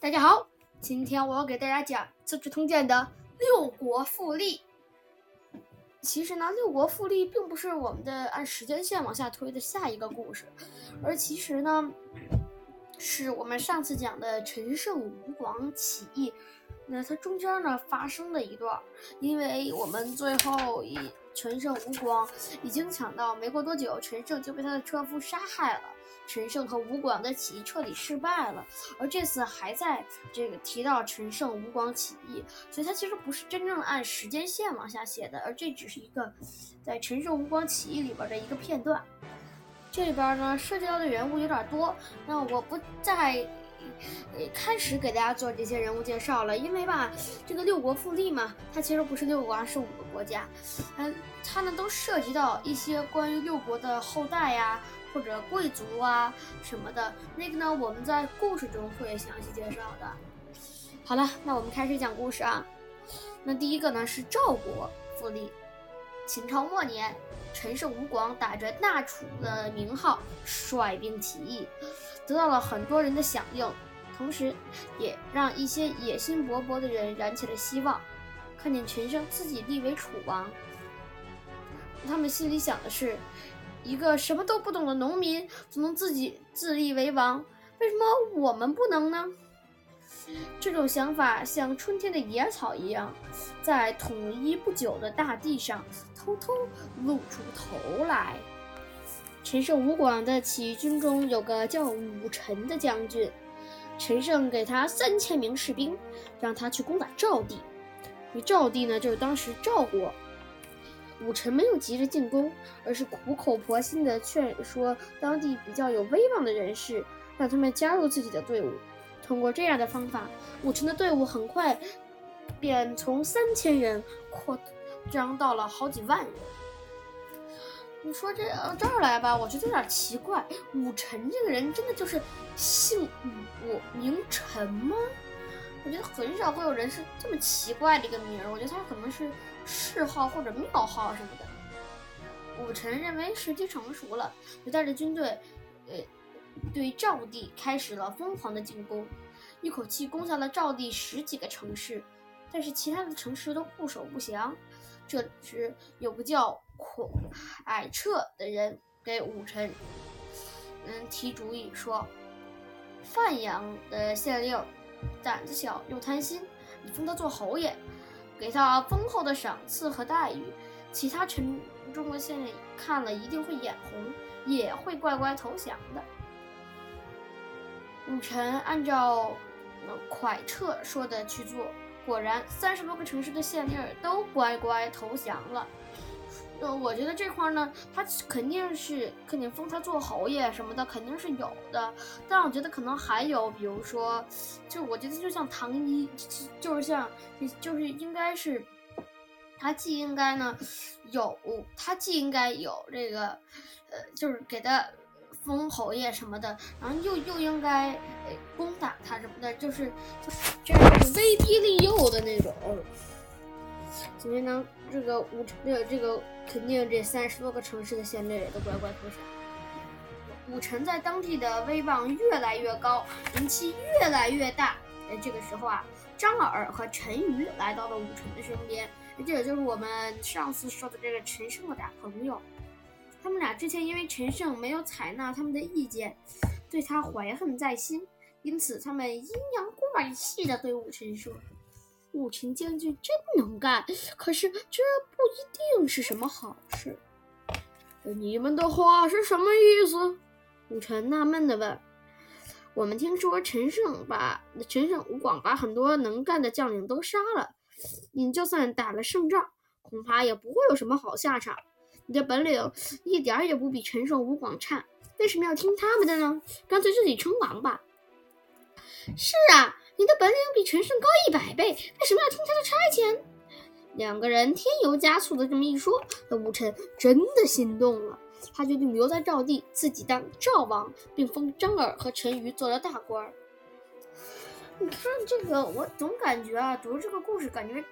大家好，今天我要给大家讲《资治通鉴》的六国复立。其实呢，六国复立并不是我们的按时间线往下推的下一个故事，而其实呢，是我们上次讲的陈胜吴广起义。那它中间呢发生了一段，因为我们最后以陈胜吴广已经抢到，没过多久，陈胜就被他的车夫杀害了。陈胜和吴广的起义彻底失败了，而这次还在这个提到陈胜吴广起义，所以它其实不是真正按时间线往下写的，而这只是一个在陈胜吴广起义里边的一个片段。这里边呢涉及到的人物有点多，那我不再开始给大家做这些人物介绍了，因为吧，这个六国复立嘛，它其实不是六国，而是五个国家，嗯，它呢都涉及到一些关于六国的后代呀。或者贵族啊什么的，那个呢，我们在故事中会详细介绍的。好了，那我们开始讲故事啊。那第一个呢是赵国复立。秦朝末年，陈胜吴广打着大楚的名号率兵起义，得到了很多人的响应，同时也让一些野心勃勃的人燃起了希望。看见陈胜自己立为楚王，他们心里想的是。一个什么都不懂的农民就能自己自立为王，为什么我们不能呢？这种想法像春天的野草一样，在统一不久的大地上偷偷露出头来。陈胜吴广的起义军中有个叫武臣的将军，陈胜给他三千名士兵，让他去攻打赵地。赵地呢，就是当时赵国。武臣没有急着进攻，而是苦口婆心地劝说当地比较有威望的人士，让他们加入自己的队伍。通过这样的方法，武臣的队伍很快便从三千人扩张到了好几万人。你说这这儿来吧，我觉得有点奇怪。武臣这个人真的就是姓武名臣吗？我觉得很少会有人是这么奇怪的一个名儿。我觉得他可能是。谥号或者庙号什么的，武臣认为时机成熟了，就带着军队，呃，对赵地开始了疯狂的进攻，一口气攻下了赵地十几个城市，但是其他的城市都固守不降。这时有个叫孔矮彻的人给武臣，嗯，提主意说，范阳的县令胆子小又贪心，你封他做侯爷。给他丰厚的赏赐和待遇，其他城中的县令看了一定会眼红，也会乖乖投降的。武臣按照蒯彻说的去做，果然三十多个城市的县令都乖乖投降了。呃，我觉得这块呢，他肯定是肯定封他做侯爷什么的，肯定是有的。但我觉得可能还有，比如说，就我觉得就像唐一，就是像，就是应该是，他既应该呢有，他既应该有这个，呃，就是给他封侯爷什么的，然后又又应该攻打他什么的，就是就是威逼利诱的那种。所以呢，这个武这个这个肯定这三十多个城市的县令也都乖乖投降。武臣在当地的威望越来越高，名气越来越大。哎，这个时候啊，张耳和陈馀来到了武臣的身边，这也就是我们上次说的这个陈胜的俩朋友。他们俩之前因为陈胜没有采纳他们的意见，对他怀恨在心，因此他们阴阳怪气的对武臣说。武臣将军真能干，可是这不一定是什么好事。你们的话是什么意思？武臣纳闷地问。我们听说陈胜把陈胜吴广把很多能干的将领都杀了，你就算打了胜仗，恐怕也不会有什么好下场。你的本领一点也不比陈胜吴广差，为什么要听他们的呢？干脆自己称王吧。是啊。你的本领比陈胜高一百倍，为什么要听他的差遣？两个人添油加醋的这么一说，那吴臣真的心动了。他决定留在赵地，自己当赵王，并封张耳和陈馀做了大官儿。你看这个，我总感觉啊，读这个故事感觉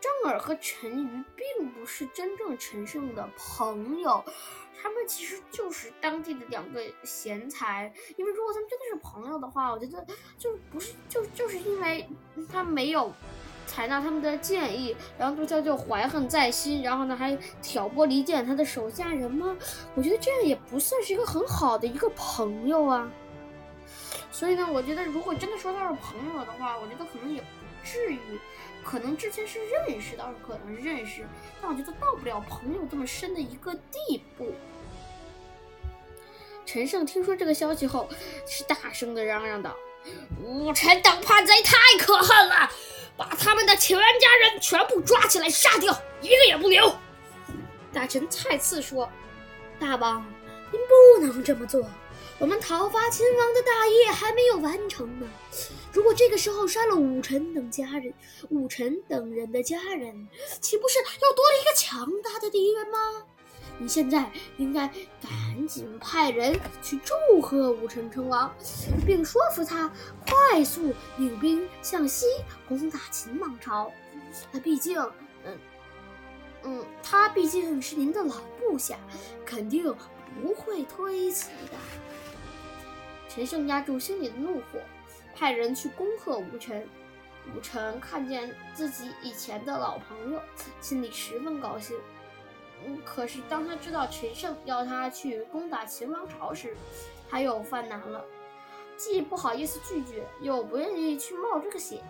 张耳和陈馀并不是真正陈胜的朋友，他们其实就是当地的两个贤才。因为如果他们真的是朋友的话，我觉得就不是就就是因为他没有采纳他们的建议，然后对他就怀恨在心，然后呢还挑拨离间他的手下人吗？我觉得这样也不算是一个很好的一个朋友啊。所以呢，我觉得如果真的说他是朋友的话，我觉得可能也不至于。可能之前是认识，倒是可能认识，但我觉得到不了朋友这么深的一个地步。陈胜听说这个消息后，是大声的嚷嚷道：“武臣党叛贼太可恨了，把他们的全家人全部抓起来杀掉，一个也不留。”大臣蔡赐说：“大王，您不能这么做。”我们讨伐秦王的大业还没有完成呢。如果这个时候杀了武臣等家人，武臣等人的家人，岂不是又多了一个强大的敌人吗？你现在应该赶紧派人去祝贺武臣称王，并说服他快速领兵向西攻打秦王朝。那毕竟，嗯嗯，他毕竟是您的老部下，肯定不会推辞的。陈胜压住心里的怒火，派人去恭贺武臣。武臣看见自己以前的老朋友，心里十分高兴。嗯，可是当他知道陈胜要他去攻打秦王朝时，他又犯难了，既不好意思拒绝，又不愿意去冒这个险。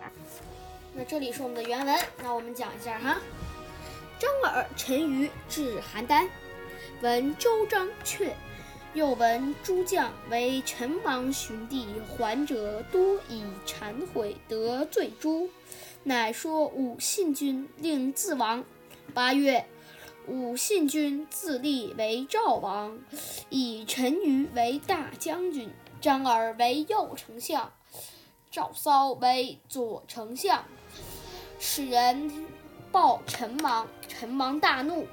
那这里是我们的原文，那我们讲一下哈。张耳、陈馀至邯郸，闻周章阙。又闻诸将为陈王寻弟，还者多以忏悔得罪诸，乃说武信君令自亡。八月，武信君自立为赵王，以陈馀为大将军，张耳为右丞相，赵骚为左丞相。使人报陈王，陈王大怒，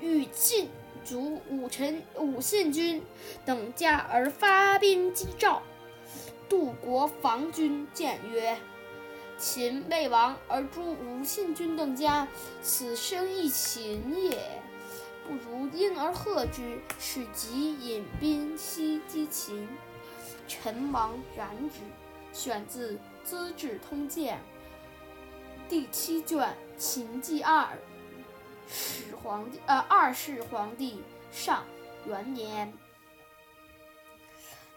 欲尽。卒武臣、武信君等家而发兵击赵。杜国防军谏曰：“秦未亡而诛武信君等家，此生亦秦也。不如因而贺之，使即引兵西击秦。”陈王然之。选自《资治通鉴》第七卷《秦记二》。始皇帝，呃，二世皇帝上元年。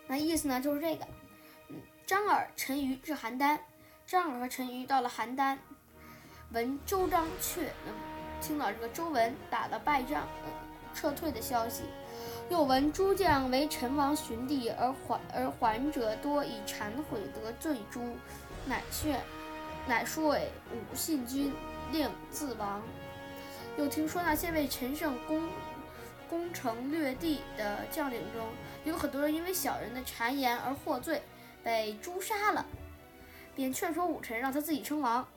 那意思呢，就是这个。嗯，张耳、陈馀至邯郸。张耳和陈馀到了邯郸，闻周章阙，听到这个周文打了败仗，撤退的消息。又闻诸将为陈王寻弟而还，而还者多以忏悔得罪诸，乃劝，乃说为武信君令自亡。又听说那些为陈胜攻攻城略地的将领中，有很多人因为小人的谗言而获罪，被诛杀了，便劝说武臣让他自己称王。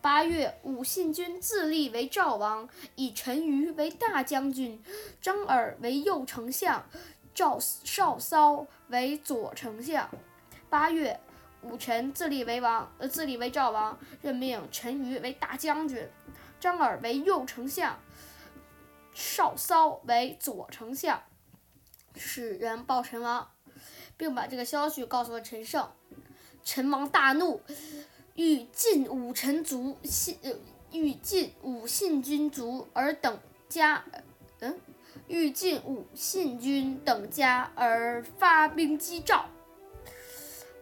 八月，武信君自立为赵王，以陈馀为大将军，张耳为右丞相，赵少骚为左丞相。八月，武臣自立为王，呃，自立为赵王，任命陈馀为大将军。张耳为右丞相，少骚为左丞相，使人报陈王，并把这个消息告诉了陈胜。陈王大怒，欲尽武臣族信，欲尽武信君族而等家，嗯，欲尽武信君等家而发兵击赵。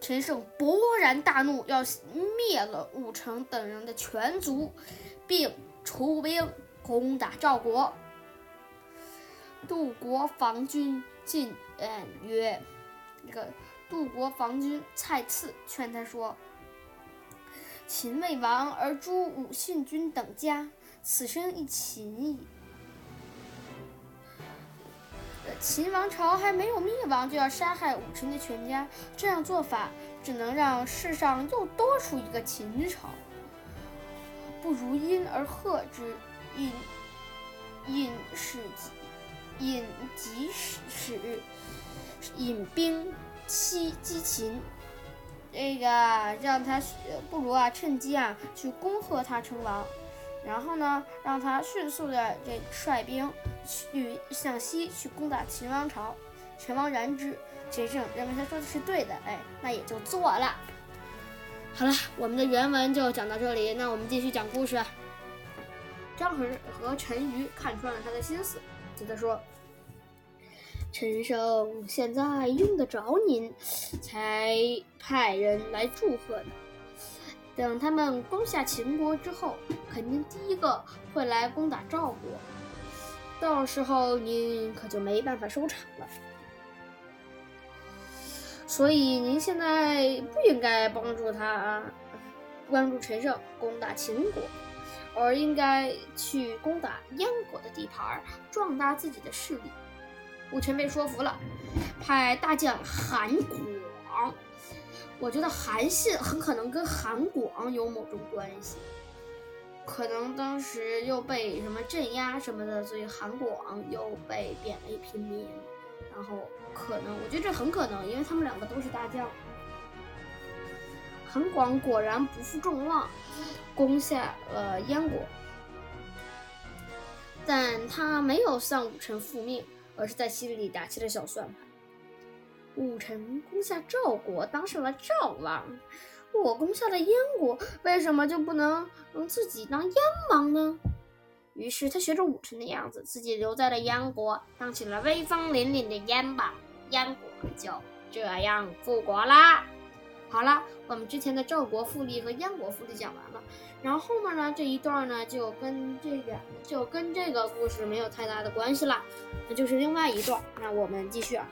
陈胜勃然大怒，要灭了武臣等人的全族，并。出兵攻打赵国，杜国防军进言曰：“这个杜国防军蔡赐劝他说：‘秦未亡而诛武信君等家，此生亦秦矣。’秦王朝还没有灭亡，就要杀害武臣的全家，这样做法只能让世上又多出一个秦朝。”不如因而贺之，引引使引即使使引兵西击秦。这个让他不如啊，趁机啊去恭贺他称王。然后呢，让他迅速的这率兵去向西去攻打秦王朝。秦王然之，陈胜认为他说的是对的，哎，那也就做了。好了，我们的原文就讲到这里，那我们继续讲故事。张衡和陈馀看穿了他的心思，接着说：“陈胜现在用得着您，才派人来祝贺呢。等他们攻下秦国之后，肯定第一个会来攻打赵国，到时候您可就没办法收场了。所以您现在不应该帮助他，帮助陈胜攻打秦国。”而应该去攻打燕国的地盘，壮大自己的势力。武臣被说服了，派大将韩广。我觉得韩信很可能跟韩广有某种关系，可能当时又被什么镇压什么的，所以韩广又被贬为平民。然后可能，我觉得这很可能，因为他们两个都是大将。韩广果然不负众望。攻下了燕国，但他没有向武臣复命，而是在心里打起了小算盘。武臣攻下赵国，当上了赵王，我攻下了燕国，为什么就不能自己当燕王呢？于是他学着武臣的样子，自己留在了燕国，当起了威风凛凛的燕王，燕国就这样复国啦。好了，我们之前的赵国复立和燕国复立讲完了，然后后面呢这一段呢就跟这个就跟这个故事没有太大的关系了，那就是另外一段。那我们继续啊。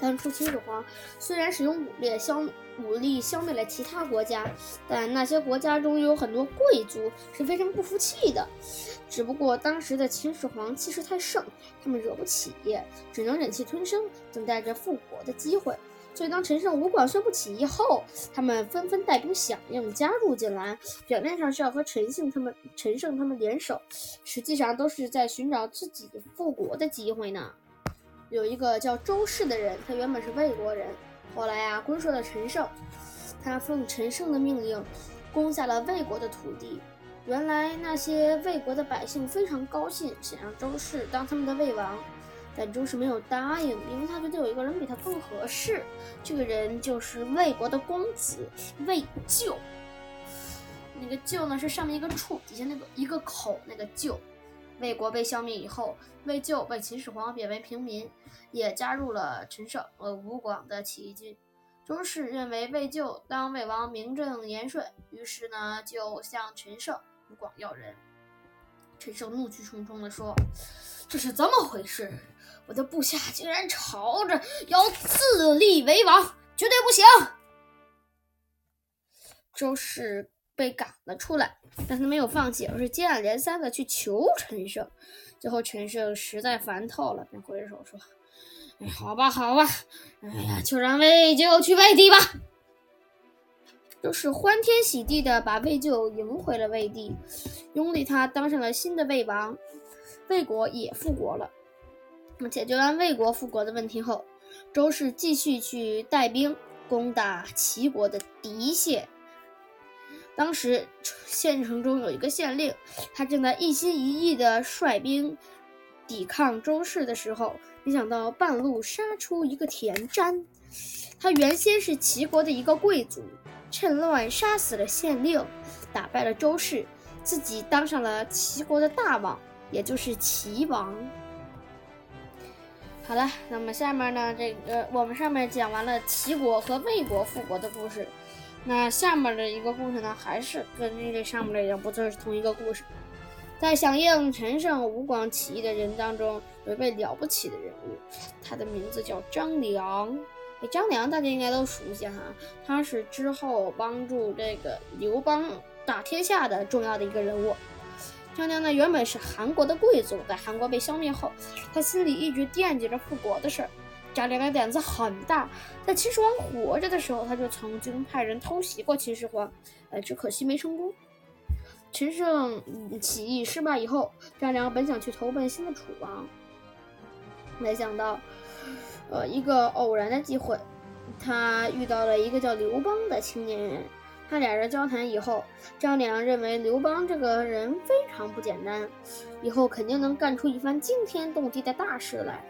当初秦始皇虽然使用武力消武力消灭了其他国家，但那些国家中有很多贵族是非常不服气的。只不过当时的秦始皇气势太盛，他们惹不起，只能忍气吞声，等待着复国的机会。所以，当陈胜、吴广宣布起义后，他们纷纷带兵响应，加入进来。表面上是要和陈胜他们、陈胜他们联手，实际上都是在寻找自己复国的机会呢。有一个叫周氏的人，他原本是魏国人，后来啊归顺了陈胜，他奉陈胜的命令，攻下了魏国的土地。原来那些魏国的百姓非常高兴，想让周氏当他们的魏王。但周氏没有答应，因为他觉得有一个人比他更合适。这个人就是魏国的公子魏咎。那个咎呢，是上面一个处，底下那个一个口，那个咎。魏国被消灭以后，魏咎被秦始皇贬为平民，也加入了陈胜和吴广的起义军。周氏认为魏咎当魏王名正言顺，于是呢就向陈胜、吴广要人。陈胜怒气冲冲地说：“这是怎么回事？”我的部下竟然吵着要自立为王，绝对不行！周氏被赶了出来，但他没有放弃，而是接二连三的去求陈胜。最后陈胜实在烦透了，便挥手说：“哎，好吧，好吧，哎呀，就让魏咎去魏地吧。”周氏欢天喜地的把魏咎迎回了魏地，拥立他当上了新的魏王，魏国也复国了。那解决完魏国复国的问题后，周氏继续去带兵攻打齐国的狄县。当时县城中有一个县令，他正在一心一意地率兵抵抗周氏的时候，没想到半路杀出一个田瞻。他原先是齐国的一个贵族，趁乱杀死了县令，打败了周氏，自己当上了齐国的大王，也就是齐王。好了，那么下面呢？这个我们上面讲完了齐国和魏国复国的故事，那下面的一个故事呢，还是跟这上面的一样，不就是同一个故事？在响应陈胜、吴广起义的人当中，有一位了不起的人物，他的名字叫张良。哎，张良大家应该都熟悉哈，他是之后帮助这个刘邦打天下的重要的一个人物。张良呢，原本是韩国的贵族，在韩国被消灭后，他心里一直惦记着复国的事儿。张良的胆子很大，在秦始皇活着的时候，他就曾经派人偷袭过秦始皇，呃，只可惜没成功。陈胜起义失败以后，张良本想去投奔新的楚王，没想到，呃，一个偶然的机会，他遇到了一个叫刘邦的青年人。他俩人交谈以后，张良认为刘邦这个人非常不简单，以后肯定能干出一番惊天动地的大事来。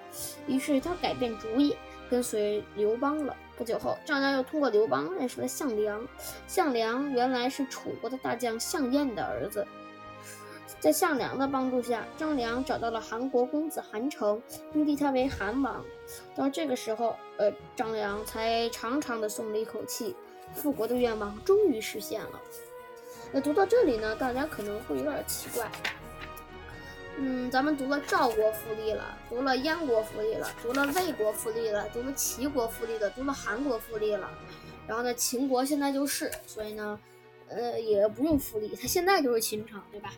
于是他改变主意，跟随刘邦了。不久后，张良又通过刘邦认识了项梁。项梁原来是楚国的大将项燕的儿子。在项梁的帮助下，张良找到了韩国公子韩成，并立他为韩王。到这个时候，呃，张良才长长的松了一口气，复国的愿望终于实现了。那读到这里呢，大家可能会有点奇怪。嗯，咱们读了赵国复立了，读了燕国复立了，读了魏国复立了，读了齐国复立了，读了韩国复立了，然后呢，秦国现在就是，所以呢，呃，也不用复立，它现在就是秦朝，对吧？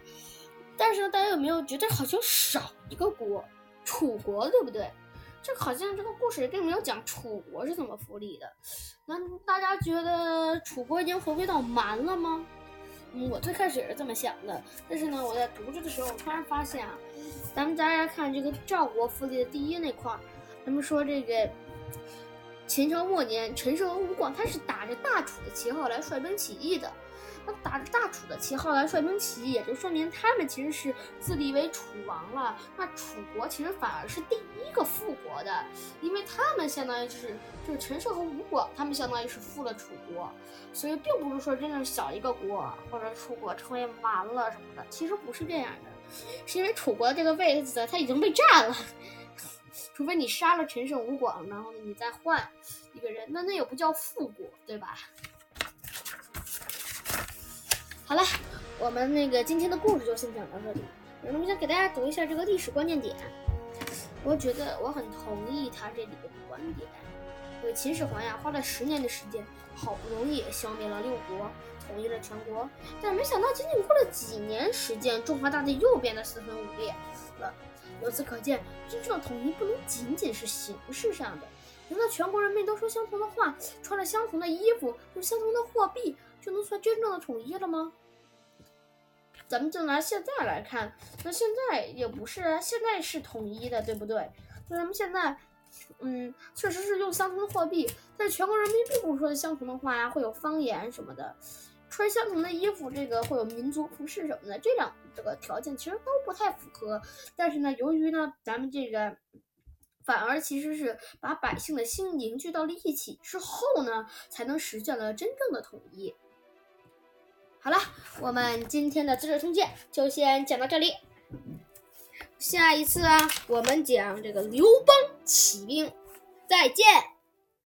但是呢，大家有没有觉得好像少一个国，楚国，对不对？这好像这个故事并没有讲楚国是怎么复立的。那大家觉得楚国已经回归到蛮了吗？嗯，我最开始也是这么想的。但是呢，我在读着的时候，我突然发现啊，咱们大家看这个赵国复立的第一那块儿，咱们说这个秦朝末年，陈胜和吴广他是打着大楚的旗号来率兵起义的。打着大楚的旗号来率兵起义，也就说明他们其实是自立为楚王了。那楚国其实反而是第一个复国的，因为他们相当于就是就是陈胜和吴广，他们相当于是复了楚国，所以并不是说真正小一个国或者楚国成为完了什么的，其实不是这样的，是因为楚国这个位子它已经被占了，除非你杀了陈胜吴广，然后呢你再换一个人，那那也不叫复国，对吧？好了，我们那个今天的故事就先讲到这里。那么想给大家读一下这个历史关键点。我觉得我很同意他这里的观点。因为秦始皇呀，花了十年的时间，好不容易消灭了六国，统一了全国，但没想到仅仅过了几年时间，中华大地又变得四分五裂了。由此可见，真正的统一不能仅仅是形式上的。难道全国人民都说相同的话，穿着相同的衣服，用相同的货币？就能算真正的统一了吗？咱们就拿现在来看，那现在也不是啊，现在是统一的，对不对？那咱们现在，嗯，确实是用相同的货币，但是全国人民并不是说相同的话呀，会有方言什么的，穿相同的衣服，这个会有民族服饰什么的，这两这个条件其实都不太符合。但是呢，由于呢，咱们这个。反而其实是把百姓的心凝聚到了一起之后呢，才能实现了真正的统一。好了，我们今天的《资治通鉴》就先讲到这里。下一次啊，我们讲这个刘邦起兵。再见。